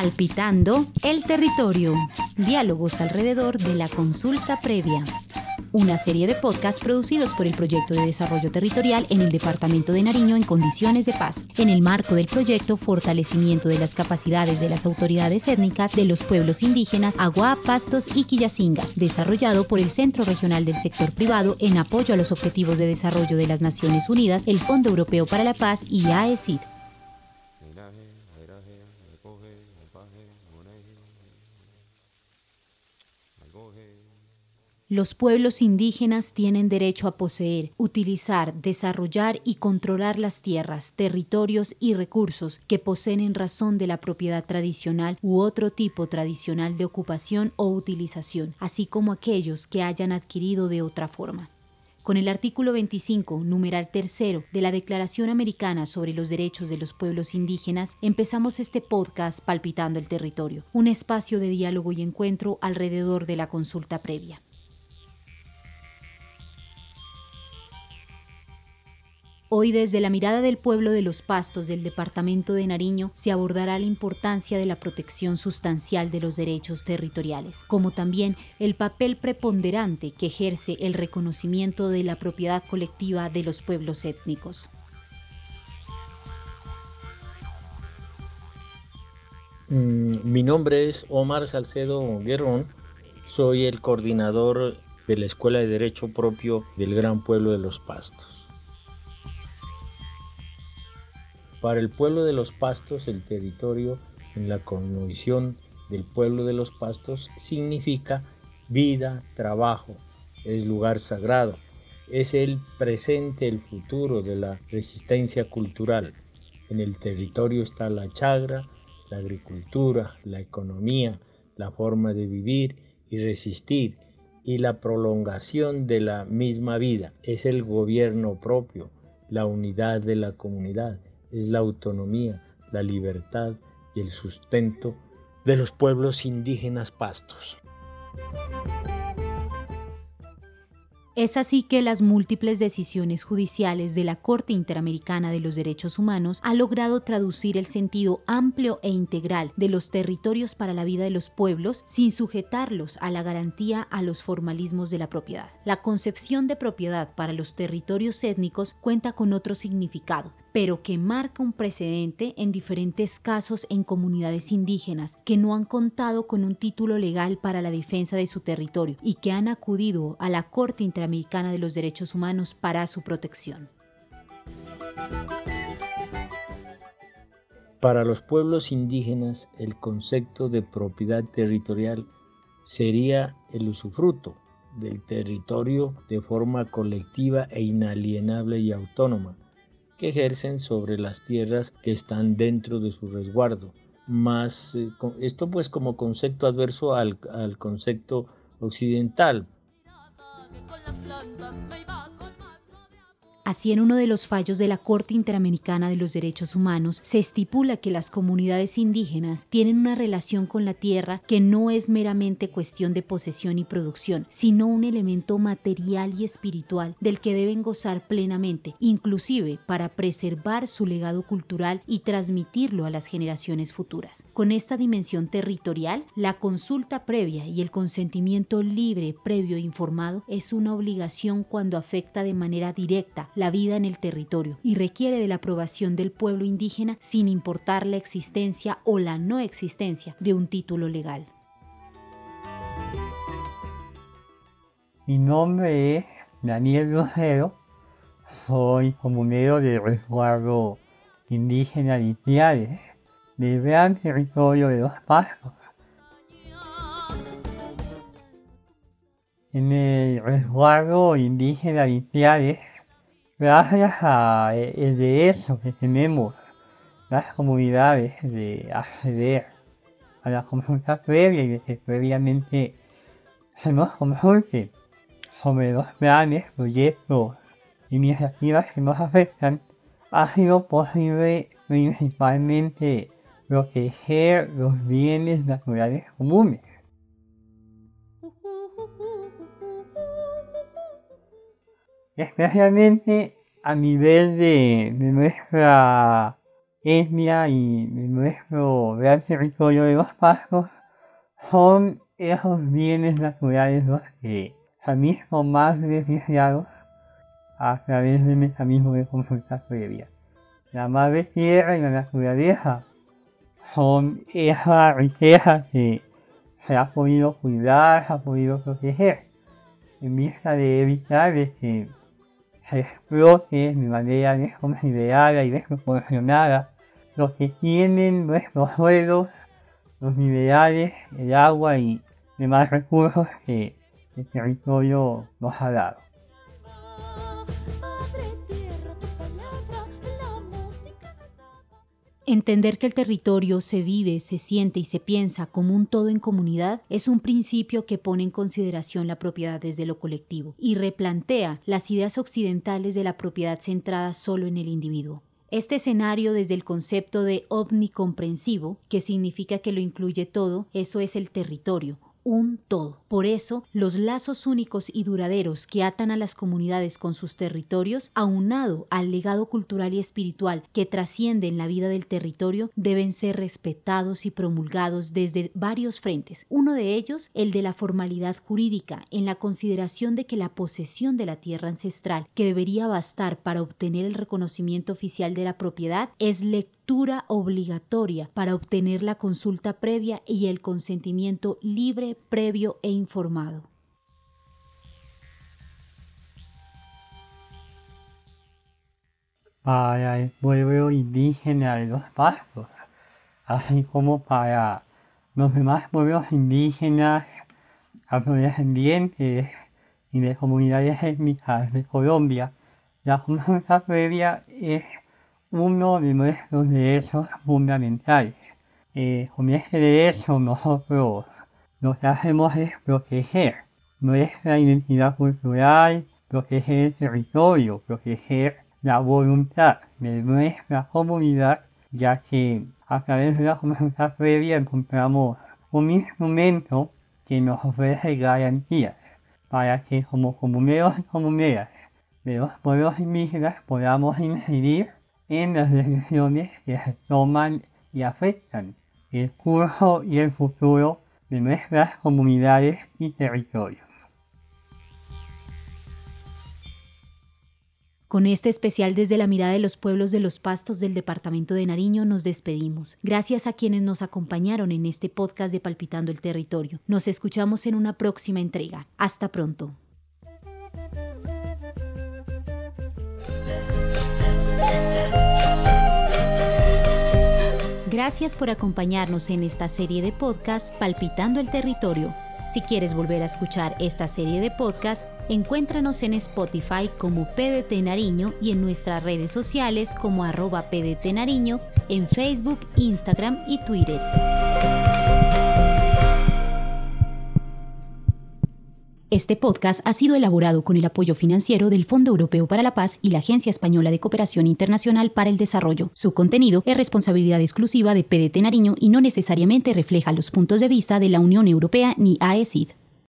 Palpitando el territorio. Diálogos alrededor de la consulta previa. Una serie de podcasts producidos por el Proyecto de Desarrollo Territorial en el Departamento de Nariño en condiciones de paz, en el marco del proyecto Fortalecimiento de las capacidades de las autoridades étnicas de los pueblos indígenas Agua, Pastos y Quillacingas, desarrollado por el Centro Regional del Sector Privado en apoyo a los Objetivos de Desarrollo de las Naciones Unidas, el Fondo Europeo para la Paz y AECID. Los pueblos indígenas tienen derecho a poseer, utilizar, desarrollar y controlar las tierras, territorios y recursos que poseen en razón de la propiedad tradicional u otro tipo tradicional de ocupación o utilización, así como aquellos que hayan adquirido de otra forma. Con el artículo 25, numeral tercero de la Declaración Americana sobre los Derechos de los Pueblos Indígenas, empezamos este podcast Palpitando el Territorio, un espacio de diálogo y encuentro alrededor de la consulta previa. Hoy desde la mirada del pueblo de los pastos del departamento de Nariño se abordará la importancia de la protección sustancial de los derechos territoriales, como también el papel preponderante que ejerce el reconocimiento de la propiedad colectiva de los pueblos étnicos. Mm, mi nombre es Omar Salcedo Guerrón, soy el coordinador de la Escuela de Derecho Propio del Gran Pueblo de los Pastos. Para el pueblo de los pastos, el territorio en la condición del pueblo de los pastos significa vida, trabajo, es lugar sagrado, es el presente, el futuro de la resistencia cultural. En el territorio está la chagra, la agricultura, la economía, la forma de vivir y resistir y la prolongación de la misma vida. Es el gobierno propio, la unidad de la comunidad es la autonomía, la libertad y el sustento de los pueblos indígenas pastos. Es así que las múltiples decisiones judiciales de la Corte Interamericana de los Derechos Humanos ha logrado traducir el sentido amplio e integral de los territorios para la vida de los pueblos sin sujetarlos a la garantía a los formalismos de la propiedad. La concepción de propiedad para los territorios étnicos cuenta con otro significado, pero que marca un precedente en diferentes casos en comunidades indígenas que no han contado con un título legal para la defensa de su territorio y que han acudido a la Corte Interamericana de los Derechos Humanos para su protección. Para los pueblos indígenas, el concepto de propiedad territorial sería el usufruto del territorio de forma colectiva e inalienable y autónoma, que ejercen sobre las tierras que están dentro de su resguardo. Más, eh, esto pues como concepto adverso al, al concepto occidental. Así, en uno de los fallos de la Corte Interamericana de los Derechos Humanos, se estipula que las comunidades indígenas tienen una relación con la tierra que no es meramente cuestión de posesión y producción, sino un elemento material y espiritual del que deben gozar plenamente, inclusive para preservar su legado cultural y transmitirlo a las generaciones futuras. Con esta dimensión territorial, la consulta previa y el consentimiento libre, previo e informado es una obligación cuando afecta de manera directa la vida en el territorio y requiere de la aprobación del pueblo indígena sin importar la existencia o la no existencia de un título legal. Mi nombre es Daniel Rosero, soy comunero de resguardo indígena de Ipiales, del gran territorio de los Pastos. En el resguardo indígena de Ipiales gracias a el derecho que tenemos las comunidades de acceder a la consulta previa y de que previamente se nos consulte sobre los planes, proyectos, iniciativas que nos afectan, ha sido posible principalmente proteger los bienes naturales comunes. Especialmente a nivel de, nuestra etnia y de nuestro gran territorio de los pastos son esos bienes naturales los que también son más beneficiados a través del mecanismo de consulta previa. La madre tierra y la naturaleza son esa riqueza que se ha podido cuidar, se ha podido proteger, en vista de evitar que se explote de manera desconsiderada y desproporcionada lo que tienen nuestros suelos, los minerales, el agua y demás recursos que el territorio nos ha dado. Entender que el territorio se vive, se siente y se piensa como un todo en comunidad es un principio que pone en consideración la propiedad desde lo colectivo y replantea las ideas occidentales de la propiedad centrada solo en el individuo. Este escenario desde el concepto de omnicomprensivo, que significa que lo incluye todo, eso es el territorio, un todo. Por eso, los lazos únicos y duraderos que atan a las comunidades con sus territorios, aunado al legado cultural y espiritual que trasciende en la vida del territorio, deben ser respetados y promulgados desde varios frentes. Uno de ellos, el de la formalidad jurídica, en la consideración de que la posesión de la tierra ancestral, que debería bastar para obtener el reconocimiento oficial de la propiedad, es lectura obligatoria para obtener la consulta previa y el consentimiento libre, previo e informado. Para el pueblo indígena de los pastos, así como para los demás pueblos indígenas afrodescendientes y de comunidades étnicas de Colombia, la consulta previa es uno de nuestros derechos fundamentales. Eh, con este derecho nosotros lo que hacemos es proteger nuestra identidad cultural, proteger el territorio, proteger la voluntad de nuestra comunidad, ya que a través de la comunidad previa encontramos un instrumento que nos ofrece garantías para que como comuneros y comuneras de los pueblos indígenas podamos incidir en las decisiones que toman y afectan el curso y el futuro de nuestras comunidades y territorios. Con este especial desde la mirada de los pueblos de los pastos del departamento de Nariño nos despedimos. Gracias a quienes nos acompañaron en este podcast de Palpitando el Territorio. Nos escuchamos en una próxima entrega. Hasta pronto. Gracias por acompañarnos en esta serie de podcast Palpitando el Territorio. Si quieres volver a escuchar esta serie de podcast, encuéntranos en Spotify como PDT Nariño y en nuestras redes sociales como arroba PDT Nariño, en Facebook, Instagram y Twitter. Este podcast ha sido elaborado con el apoyo financiero del Fondo Europeo para la Paz y la Agencia Española de Cooperación Internacional para el Desarrollo. Su contenido es responsabilidad exclusiva de PDT Nariño y no necesariamente refleja los puntos de vista de la Unión Europea ni AECID.